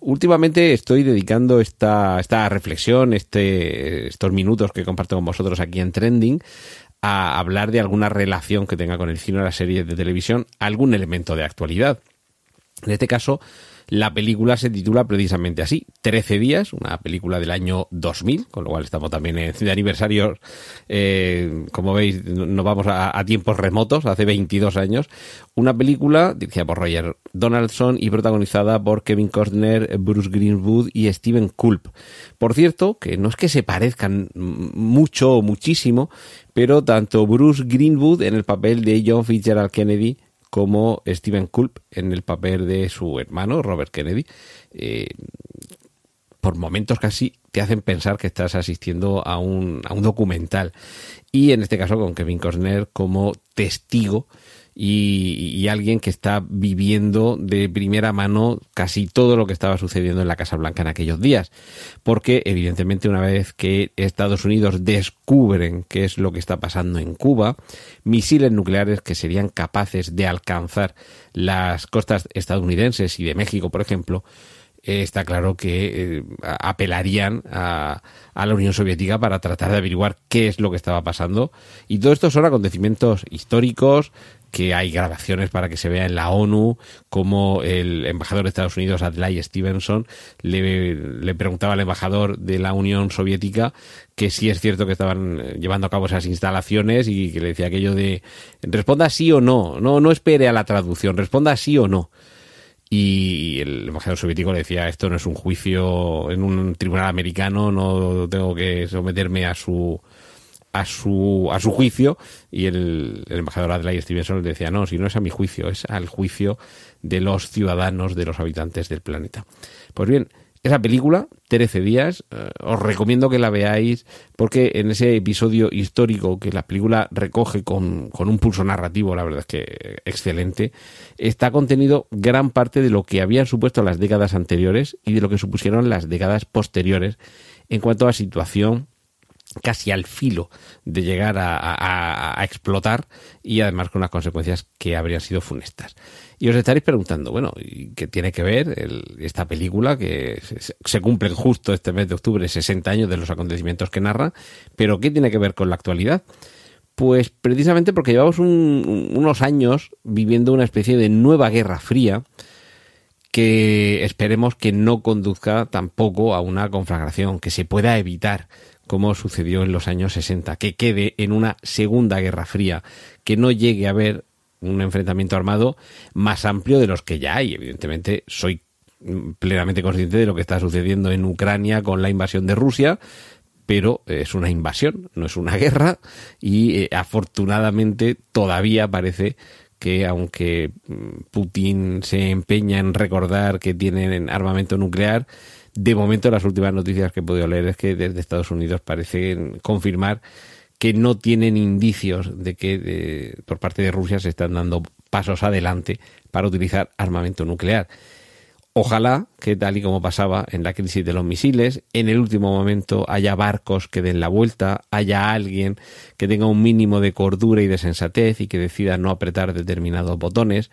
Últimamente estoy dedicando esta, esta reflexión, este, estos minutos que comparto con vosotros aquí en Trending, a hablar de alguna relación que tenga con el cine o la serie de televisión, algún elemento de actualidad. En este caso, la película se titula precisamente así, 13 días, una película del año 2000, con lo cual estamos también en de aniversario, eh, como veis, nos vamos a, a, tiempos remotos, hace 22 años, una película dirigida por Roger Donaldson y protagonizada por Kevin Costner, Bruce Greenwood y Steven Culp. Por cierto, que no es que se parezcan mucho o muchísimo, pero tanto Bruce Greenwood en el papel de John Fitzgerald Kennedy como Steven Culp en el papel de su hermano Robert Kennedy. Eh, por momentos casi te hacen pensar que estás asistiendo a un, a un documental. Y en este caso con Kevin Costner como testigo y, alguien que está viviendo de primera mano casi todo lo que estaba sucediendo en la Casa Blanca en aquellos días. Porque, evidentemente, una vez que Estados Unidos descubren qué es lo que está pasando en Cuba, misiles nucleares que serían capaces de alcanzar las costas estadounidenses y de México, por ejemplo, eh, está claro que eh, apelarían a, la Unión Soviética para tratar de averiguar qué es lo que estaba pasando. Y todo esto son acontecimientos históricos que hay grabaciones para que se vea en la ONU como el embajador de Estados Unidos, Adlai Stevenson, le, le, preguntaba al embajador de la Unión Soviética que si es cierto que estaban eh, llevando a cabo esas instalaciones y que le decía aquello de responda sí o no, no, no espere a la traducción, responda sí o no. Y el embajador soviético le decía, esto no es un juicio en un tribunal americano, no tengo que someterme a su a su, a su juicio y el, embajador Adlai Stevenson le decía, no, si no es a mi juicio, es al juicio de los ciudadanos, de los habitantes del planeta. Pues bien, esa película, 13 días, eh, os recomiendo que la veáis porque en ese episodio histórico que la película recoge con, con, un pulso narrativo, la verdad es que excelente, está contenido gran parte de lo que habían supuesto las décadas anteriores y de lo que supusieron las décadas posteriores en cuanto a situación casi al filo de llegar a, explotar y además con unas consecuencias que habrían sido funestas. Y os estaréis preguntando, bueno, ¿qué tiene que ver esta película que se, cumple justo este mes de octubre 60 años de los acontecimientos que narra, pero qué tiene que ver con la actualidad? Pues precisamente porque llevamos unos años viviendo una especie de nueva guerra fría que esperemos que no conduzca tampoco a una conflagración, que se pueda evitar como sucedió en los años 60, que quede en una segunda guerra fría, que no llegue a haber un enfrentamiento armado más amplio de los que ya hay. Evidentemente, soy plenamente consciente de lo que está sucediendo en Ucrania con la invasión de Rusia, pero es una invasión, no es una guerra, y eh, afortunadamente todavía parece que aunque Putin se empeña en recordar que tienen armamento nuclear, de momento, las últimas noticias que he podido leer es que desde Estados Unidos parecen confirmar que no tienen indicios de que por parte de Rusia se están dando pasos adelante para utilizar armamento nuclear. Ojalá que tal y como pasaba en la crisis de los misiles, en el último momento haya barcos que den la vuelta, haya alguien que tenga un mínimo de cordura y de sensatez y que decida no apretar determinados botones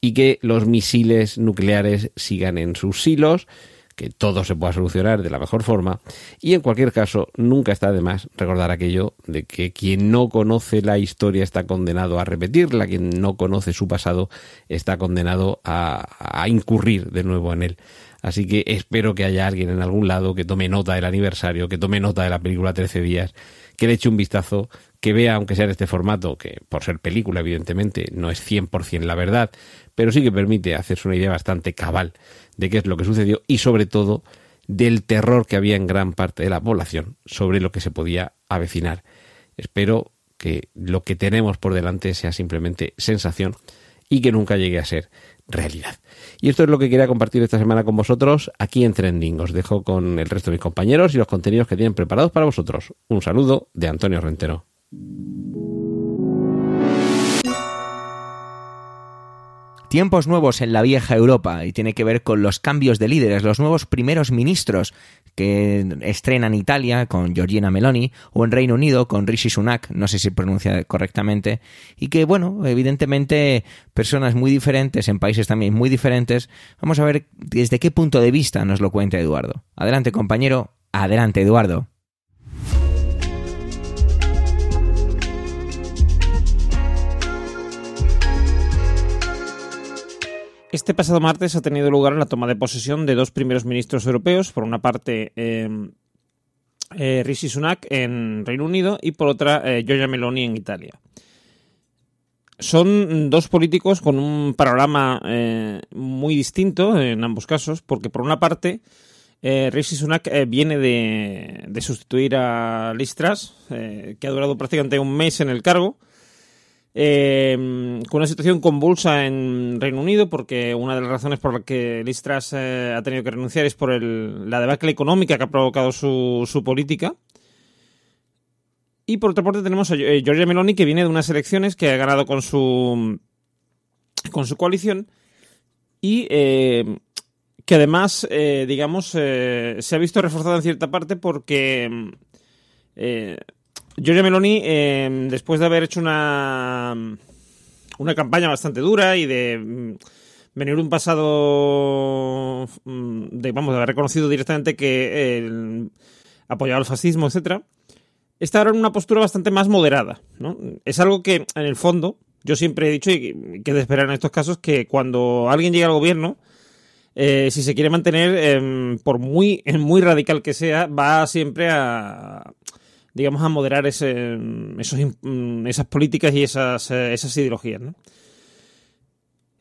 y que los misiles nucleares sigan en sus silos que todo se pueda solucionar de la mejor forma y en cualquier caso nunca está de más recordar aquello de que quien no conoce la historia está condenado a repetirla, quien no conoce su pasado está condenado a, a incurrir de nuevo en él. Así que espero que haya alguien en algún lado que tome nota del aniversario, que tome nota de la película 13 días, que le eche un vistazo, que vea, aunque sea en este formato, que por ser película evidentemente no es 100% la verdad, pero sí que permite hacerse una idea bastante cabal de qué es lo que sucedió y sobre todo del terror que había en gran parte de la población sobre lo que se podía avecinar. Espero que lo que tenemos por delante sea simplemente sensación y que nunca llegue a ser realidad. Y esto es lo que quería compartir esta semana con vosotros aquí en Trending. Os dejo con el resto de mis compañeros y los contenidos que tienen preparados para vosotros. Un saludo de Antonio Rentero. Tiempos nuevos en la vieja Europa y tiene que ver con los cambios de líderes, los nuevos primeros ministros que estrenan Italia con Giorgina Meloni o en Reino Unido con Rishi Sunak, no sé si pronuncia correctamente, y que bueno, evidentemente personas muy diferentes en países también muy diferentes. Vamos a ver desde qué punto de vista nos lo cuenta Eduardo. Adelante compañero, adelante Eduardo. Este pasado martes ha tenido lugar la toma de posesión de dos primeros ministros europeos, por una parte eh, eh, Rishi Sunak en Reino Unido y por otra eh, Giorgia Meloni en Italia. Son dos políticos con un panorama muy distinto en ambos casos, porque por una parte Rishi Sunak viene de, de, sustituir a Liz Truss, que ha durado prácticamente un mes en el cargo, eh, con una situación convulsa en Reino Unido, porque una de las razones por las que Liz Truss eh, ha tenido que renunciar es por el, la debacle económica que ha provocado su, su política. Y por otra parte tenemos a eh, Giorgia Meloni, que viene de unas elecciones que ha ganado con su con su coalición y eh, que además, eh, digamos, se ha visto reforzado en cierta parte porque Giorgia Meloni, después de haber hecho una, una campaña bastante dura y de mm, venir un pasado mm, de, vamos, de haber reconocido directamente que el, apoyaba el fascismo, etcétera, está ahora en una postura bastante más moderada. ¿no? Es algo que, en el fondo, yo siempre he dicho y que de esperar en estos casos que cuando alguien llega al gobierno, eh, si se quiere mantener, em, por muy, muy radical que sea, va siempre a digamos a moderar ese, esos, mm, esas políticas y esas, eh, ideologías.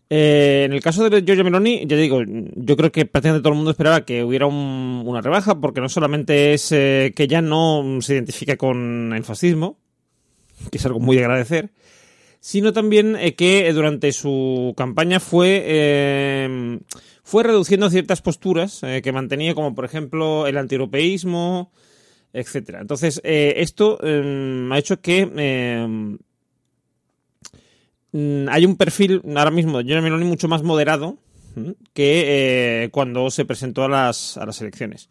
Eh, en el caso de Giorgio Meloni, ya digo, yo creo que prácticamente todo el mundo esperaba que hubiera una rebaja, porque no solamente es eh, que ya no se identifica con el fascismo, que es algo muy de agradecer, sino también que durante su campaña fue, fue reduciendo ciertas posturas que mantenía, como por ejemplo el antieuropeísmo, etcétera. Entonces, esto ha hecho que Mm, hay un perfil ahora mismo de Jeremy Meloni mucho más moderado que eh, cuando se presentó a las, a las elecciones.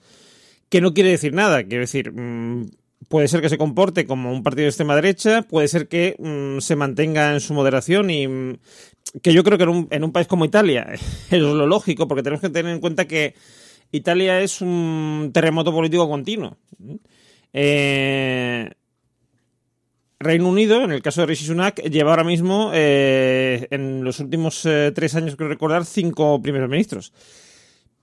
Que no quiere decir nada, quiere decir, mm, puede ser que se comporte como un partido de extrema derecha, puede ser que mm, se mantenga en su moderación y que yo creo que en un, en un país como Italia es lo lógico, porque tenemos que tener en cuenta que Italia es un terremoto político continuo. Eh, Reino Unido, en el caso de Rishi Sunak, lleva ahora mismo, eh, en los últimos eh, tres años, creo recordar, cinco primeros ministros.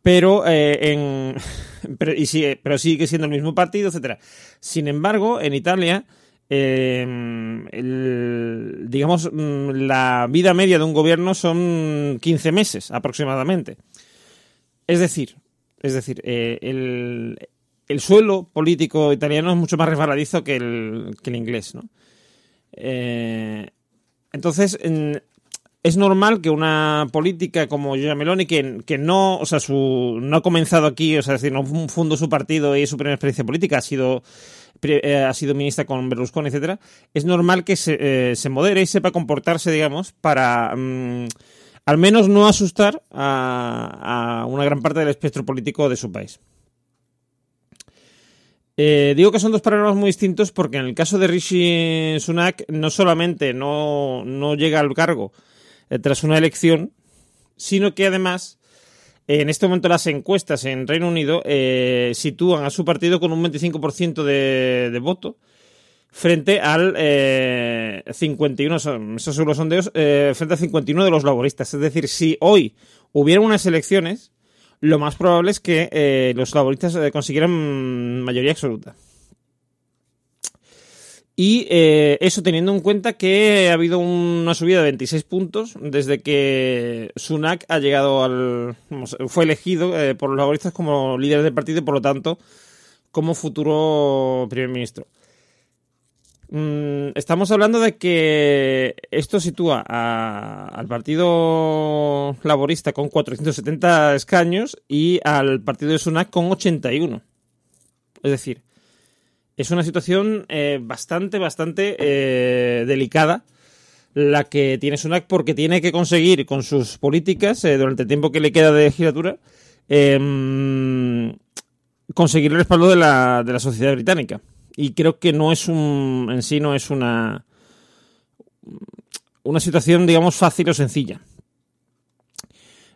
Pero, pero sigue siendo el mismo partido, etcétera. Sin embargo, en Italia, digamos, mm, la vida media de un gobierno son 15 meses aproximadamente. Es decir, es decir, el, el suelo político italiano es mucho más resbaladizo que el, que el inglés, ¿no? Eh, entonces, es normal que una política como Giorgia Meloni, que, que no, o sea, su, no ha comenzado aquí, o sea, decir, no fundó su partido y su primera experiencia política, ha sido eh, ha sido ministra con Berlusconi, etcétera, es normal que se, eh, modere y sepa comportarse, digamos, para mm, al menos no asustar a, una gran parte del espectro político de su país. Eh, digo que son dos panoramas muy distintos porque en el caso de Rishi Sunak no solamente no, llega al cargo eh, tras una elección, sino que además en este momento las encuestas en Reino Unido eh, sitúan a su partido con un 25% de, de, voto frente al 51, esos son sondeos, frente al 51 de los laboristas. Es decir, si hoy hubiera unas elecciones, lo más probable es que eh, los laboristas eh, consiguieran mayoría absoluta. Y eh, eso teniendo en cuenta que ha habido una subida de 26 puntos desde que Sunak ha llegado al. fue elegido por los laboristas como líder del partido y por lo tanto como futuro primer ministro. Mm, estamos hablando de que esto sitúa al Partido Laborista con 470 escaños y al Partido de Sunak con 81. Es decir, es una situación eh, bastante, bastante eh, delicada la que tiene Sunak porque tiene que conseguir con sus políticas eh, durante el tiempo que le queda de legislatura em, conseguir el respaldo de la, de la sociedad británica y creo que no es un, en sí no es una, una situación, digamos, fácil o sencilla.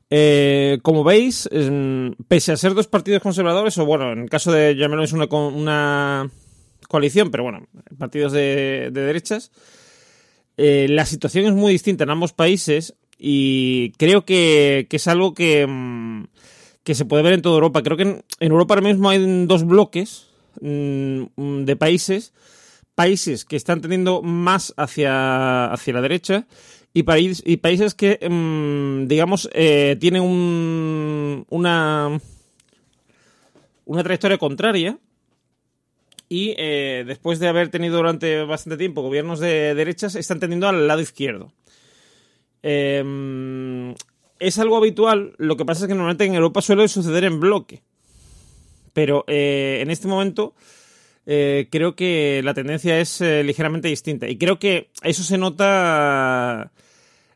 Eh, como veis, pese a ser dos partidos conservadores, o bueno, en el caso de Jamelo es una, una coalición, pero bueno, partidos de, derechas, eh, la situación es muy distinta en ambos países y creo que, es algo que, mm, que, se puede ver en toda Europa. Creo que en, en Europa ahora mismo hay dos bloques Mm, de países, países que están teniendo más hacia, hacia la derecha y, y países que, mm, digamos, eh, tienen un, una, una trayectoria contraria y eh, después de haber tenido durante bastante tiempo gobiernos de derechas, están tendiendo al lado izquierdo. Em, es algo habitual, lo que pasa es que normalmente en Europa suele suceder en bloque. Pero eh, en este momento eh, creo que la tendencia es eh, ligeramente distinta. Y creo que eso se nota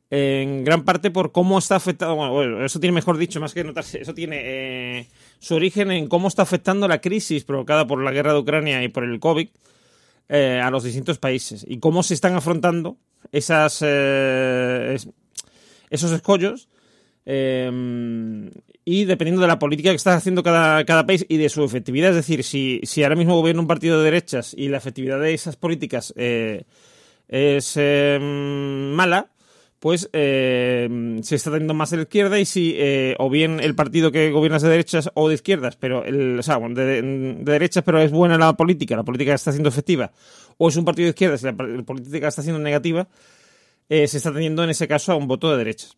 en gran parte por cómo está afectado, bueno, eso tiene mejor dicho, más que notarse, eso tiene eh, su origen en cómo está afectando la crisis provocada por la guerra de Ucrania y por el COVID eh, a los distintos países y cómo se están afrontando esas, eh, esos escollos y dependiendo de la política que está haciendo cada, cada, país y de su efectividad, es decir, si, si ahora mismo gobierna un partido de derechas y la efectividad de esas políticas es mala, pues eh, se está teniendo más a la izquierda y si eh, o bien el partido que gobierna es de derechas o de izquierdas, pero el, o sea, de, derechas pero es buena la política, la política está siendo efectiva, o es un partido de izquierdas y la, política está siendo negativa, eh, se está teniendo en ese caso a un voto de derechas.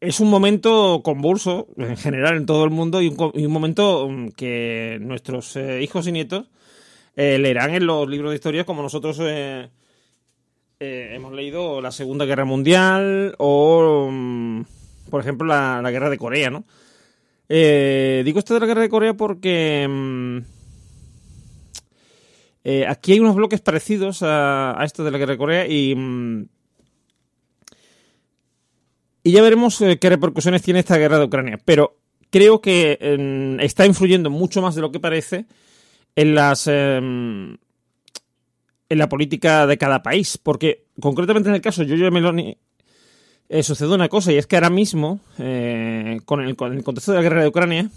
Es un momento convulso en general en todo el mundo y un, momento mm, que nuestros hijos y nietos leerán en los libros de historia como nosotros eh, hemos leído la Segunda Guerra Mundial o, mm, por ejemplo, la, Guerra de Corea, ¿no? Eh, digo esto de la Guerra de Corea porque mm, eh, aquí hay unos bloques parecidos a, esto de la Guerra de Corea y... y ya veremos qué repercusiones tiene esta guerra de Ucrania. Pero creo que está influyendo mucho más de lo que parece en las em, en la política de cada país. Porque, concretamente en el caso de Giorgio Meloni, eh, sucede una cosa, y es que ahora mismo, eh, con, el, contexto de la guerra de Ucrania,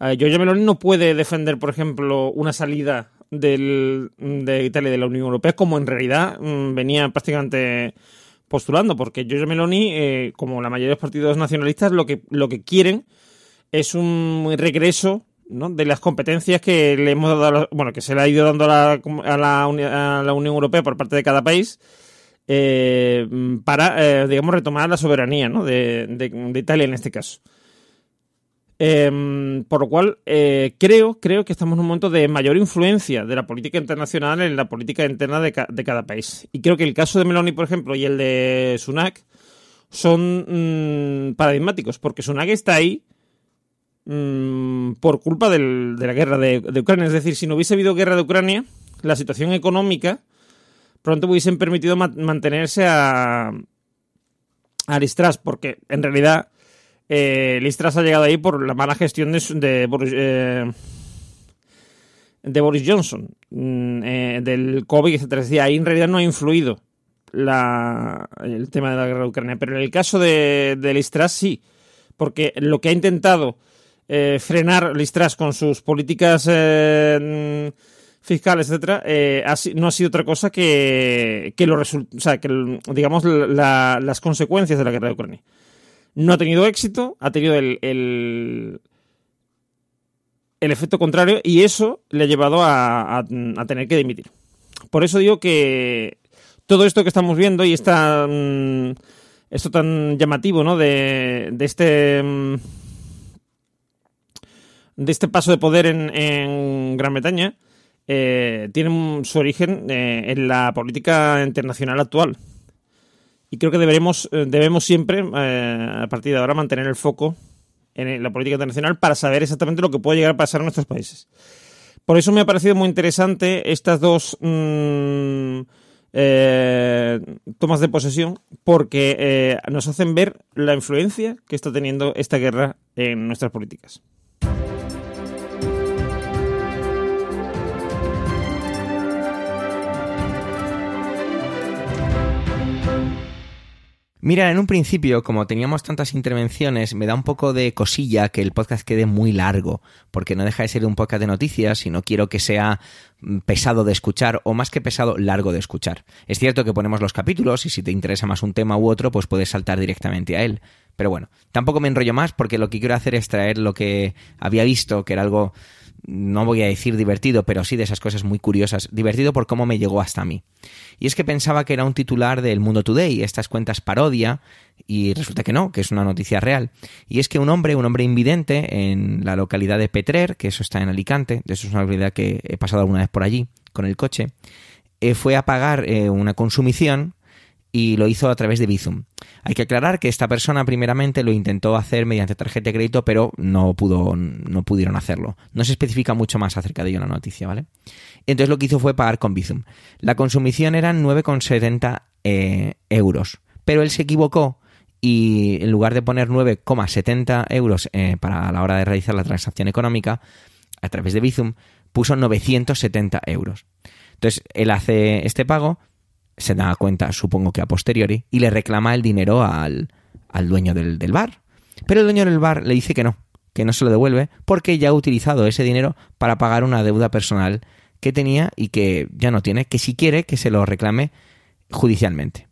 eh, Meloni no puede defender, por ejemplo, una salida del, de Italia de la Unión Europea, como en realidad mm, venía prácticamente postulando, porque Giorgio Meloni, eh, como la mayoría de los partidos nacionalistas, lo que, lo que quieren es un regreso de las competencias que le hemos dado, bueno, que se le ha ido dando a la, a la, Unión Europea por parte de cada país eh, para, eh, digamos, retomar la soberanía de, Italia en este caso. Em, por lo cual, eh, creo, creo que estamos en un momento de mayor influencia de la política internacional en la política interna de, cada país. Y creo que el caso de Meloni, por ejemplo, y el de Sunak son mm, paradigmáticos, porque Sunak está ahí Mm, por culpa de la guerra de, Ucrania. Es decir, si no hubiese habido guerra de Ucrania, la situación económica pronto hubiesen permitido mantenerse a, a Listras, porque en realidad eh, Listras ha llegado ahí por la mala gestión de, de, Boris, eh, de Boris Johnson, mm, eh, del COVID, etc. Es ahí en realidad no ha influido la, el tema de la guerra de Ucrania, pero en el caso de, de Listras sí, porque lo que ha intentado eh, frenar Listras con sus políticas eh, fiscales, etcétera, eh, no ha sido otra cosa que, que lo o sea, que digamos las consecuencias de la guerra de Ucrania. No ha tenido éxito, ha tenido el, el, efecto contrario y eso le ha llevado a, tener que dimitir. Por eso digo que todo esto que estamos viendo y esta, mm, esto tan llamativo, ¿no? De, de este mm, de este paso de poder en, Gran Bretaña eh, tiene su origen eh, en la política internacional actual. Y creo que deberemos, eh, debemos siempre, a partir de ahora, mantener el foco en la política internacional para saber exactamente lo que puede llegar a pasar en nuestros países. Por eso me ha parecido muy interesante estas dos mm, tomas de posesión, porque nos hacen ver la influencia que está teniendo esta guerra en nuestras políticas. Mira, en un principio, como teníamos tantas intervenciones, me da un poco de cosilla que el podcast quede muy largo, porque no deja de ser un podcast de noticias y no quiero que sea mm, pesado de escuchar o más que pesado, largo de escuchar. Es cierto que ponemos los capítulos y si te interesa más un tema u otro, pues puedes saltar directamente a él. Pero bueno, tampoco me enrollo más porque lo que quiero hacer es traer lo que había visto, que era algo no voy a decir divertido, pero sí de esas cosas muy curiosas. Divertido por cómo me llegó hasta mí. Y es que pensaba que era un titular del Mundo Today, estas cuentas parodia, y resulta que no, que es una noticia real. Y es que un hombre, un hombre invidente en la localidad de Petrer, que eso está en Alicante, de eso es una localidad que he pasado alguna vez por allí con el coche, eh, fue a pagar eh, una consumición y lo hizo a través de Bizum. Hay que aclarar que esta persona primeramente lo intentó hacer mediante tarjeta de crédito, pero no pudo, no pudieron hacerlo. No se especifica mucho más acerca de ello en la noticia, ¿vale? Entonces lo que hizo fue pagar con Bizum. La consumición eran 9,70 eh, euros, pero él se equivocó y en lugar de poner 9,70 euros eh, para la hora de realizar la transacción económica a través de Bizum, puso 970 euros. Entonces él hace este pago, se da cuenta, supongo que a posteriori, y le reclama el dinero al, al dueño del, del bar. Pero el dueño del bar le dice que no, que no se lo devuelve, porque ya ha utilizado ese dinero para pagar una deuda personal que tenía y que ya no tiene, que si quiere que se lo reclame judicialmente.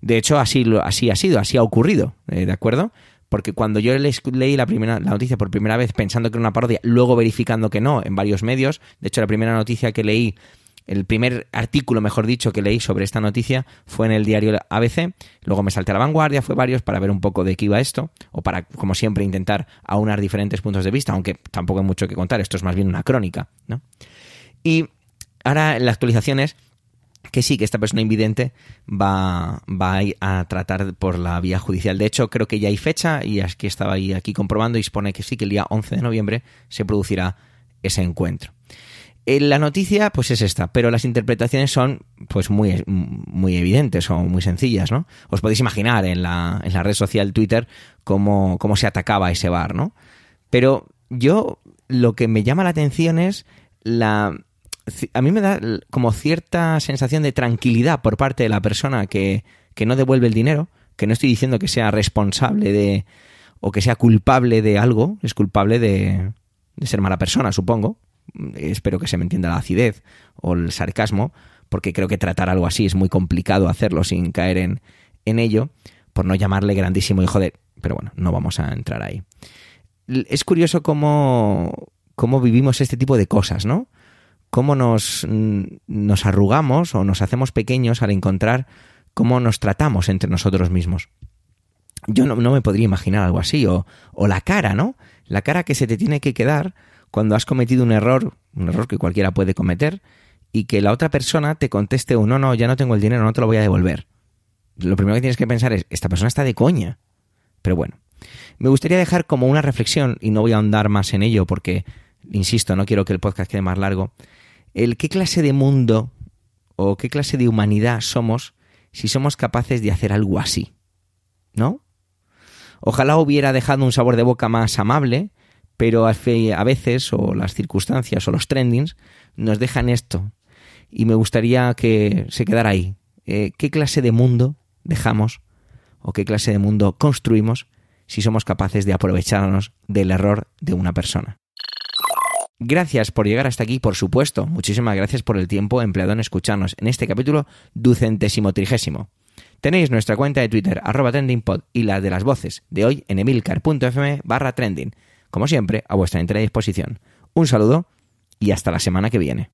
De hecho, así, así ha sido, así ha ocurrido, eh, ¿de acuerdo? Porque cuando yo leí la, primera, la noticia por primera vez pensando que era una parodia, luego verificando que no en varios medios, de hecho la primera noticia que leí el primer artículo, mejor dicho, que leí sobre esta noticia fue en el diario ABC. Luego me salté a la vanguardia, fue varios para ver un poco de qué iba esto, o para, como siempre, intentar aunar diferentes puntos de vista, aunque tampoco hay mucho que contar, esto es más bien una crónica, ¿no? Y ahora la actualización es que sí, que esta persona invidente va, va a tratar por la vía judicial. De hecho, creo que ya hay fecha y que estaba ahí aquí comprobando y expone que sí, que el día 11 de noviembre se producirá ese encuentro. Eh, la noticia, pues es esta, pero las interpretaciones son, pues, muy, muy evidentes o muy sencillas, ¿no? Os podéis imaginar en la, en la red social Twitter cómo, cómo se atacaba ese bar, ¿no? Pero yo, lo que me llama la atención es la, a mí me da como cierta sensación de tranquilidad por parte de la persona que, que, no devuelve el dinero, que no estoy diciendo que sea responsable de o que sea culpable de algo, es culpable de, de ser mala persona, supongo, espero que se me entienda la acidez o el sarcasmo, porque creo que tratar algo así es muy complicado hacerlo sin caer en, en ello, por no llamarle grandísimo hijo de... Pero bueno, no vamos a entrar ahí. Es curioso cómo, cómo vivimos este tipo de cosas, ¿no? Cómo nos, nos arrugamos o nos hacemos pequeños al encontrar cómo nos tratamos entre nosotros mismos. Yo no, no me podría imaginar algo así, o, o la cara, ¿no? La cara que se te tiene que quedar cuando has cometido un error, un error que cualquiera puede cometer, y que la otra persona te conteste un no, no, ya no tengo el dinero, no te lo voy a devolver. Lo primero que tienes que pensar es, esta persona está de coña. Pero bueno, me gustaría dejar como una reflexión, y no voy a ahondar más en ello porque, insisto, no quiero que el podcast quede más largo, el qué clase de mundo o qué clase de humanidad somos si somos capaces de hacer algo así. ¿No? Ojalá hubiera dejado un sabor de boca más amable, pero a veces, o las circunstancias, o los trendings, nos dejan esto. Y me gustaría que se quedara ahí. Eh, ¿Qué clase de mundo dejamos, o qué clase de mundo construimos, si somos capaces de aprovecharnos del error de una persona? Gracias por llegar hasta aquí, por supuesto. Muchísimas gracias por el tiempo empleado en escucharnos en este capítulo ducentésimo trigésimo. Tenéis nuestra cuenta de Twitter, arroba trendingpod, y la de las voces de hoy en emilcar.fm barra trending como siempre, a vuestra entera disposición. Un saludo y hasta la semana que viene.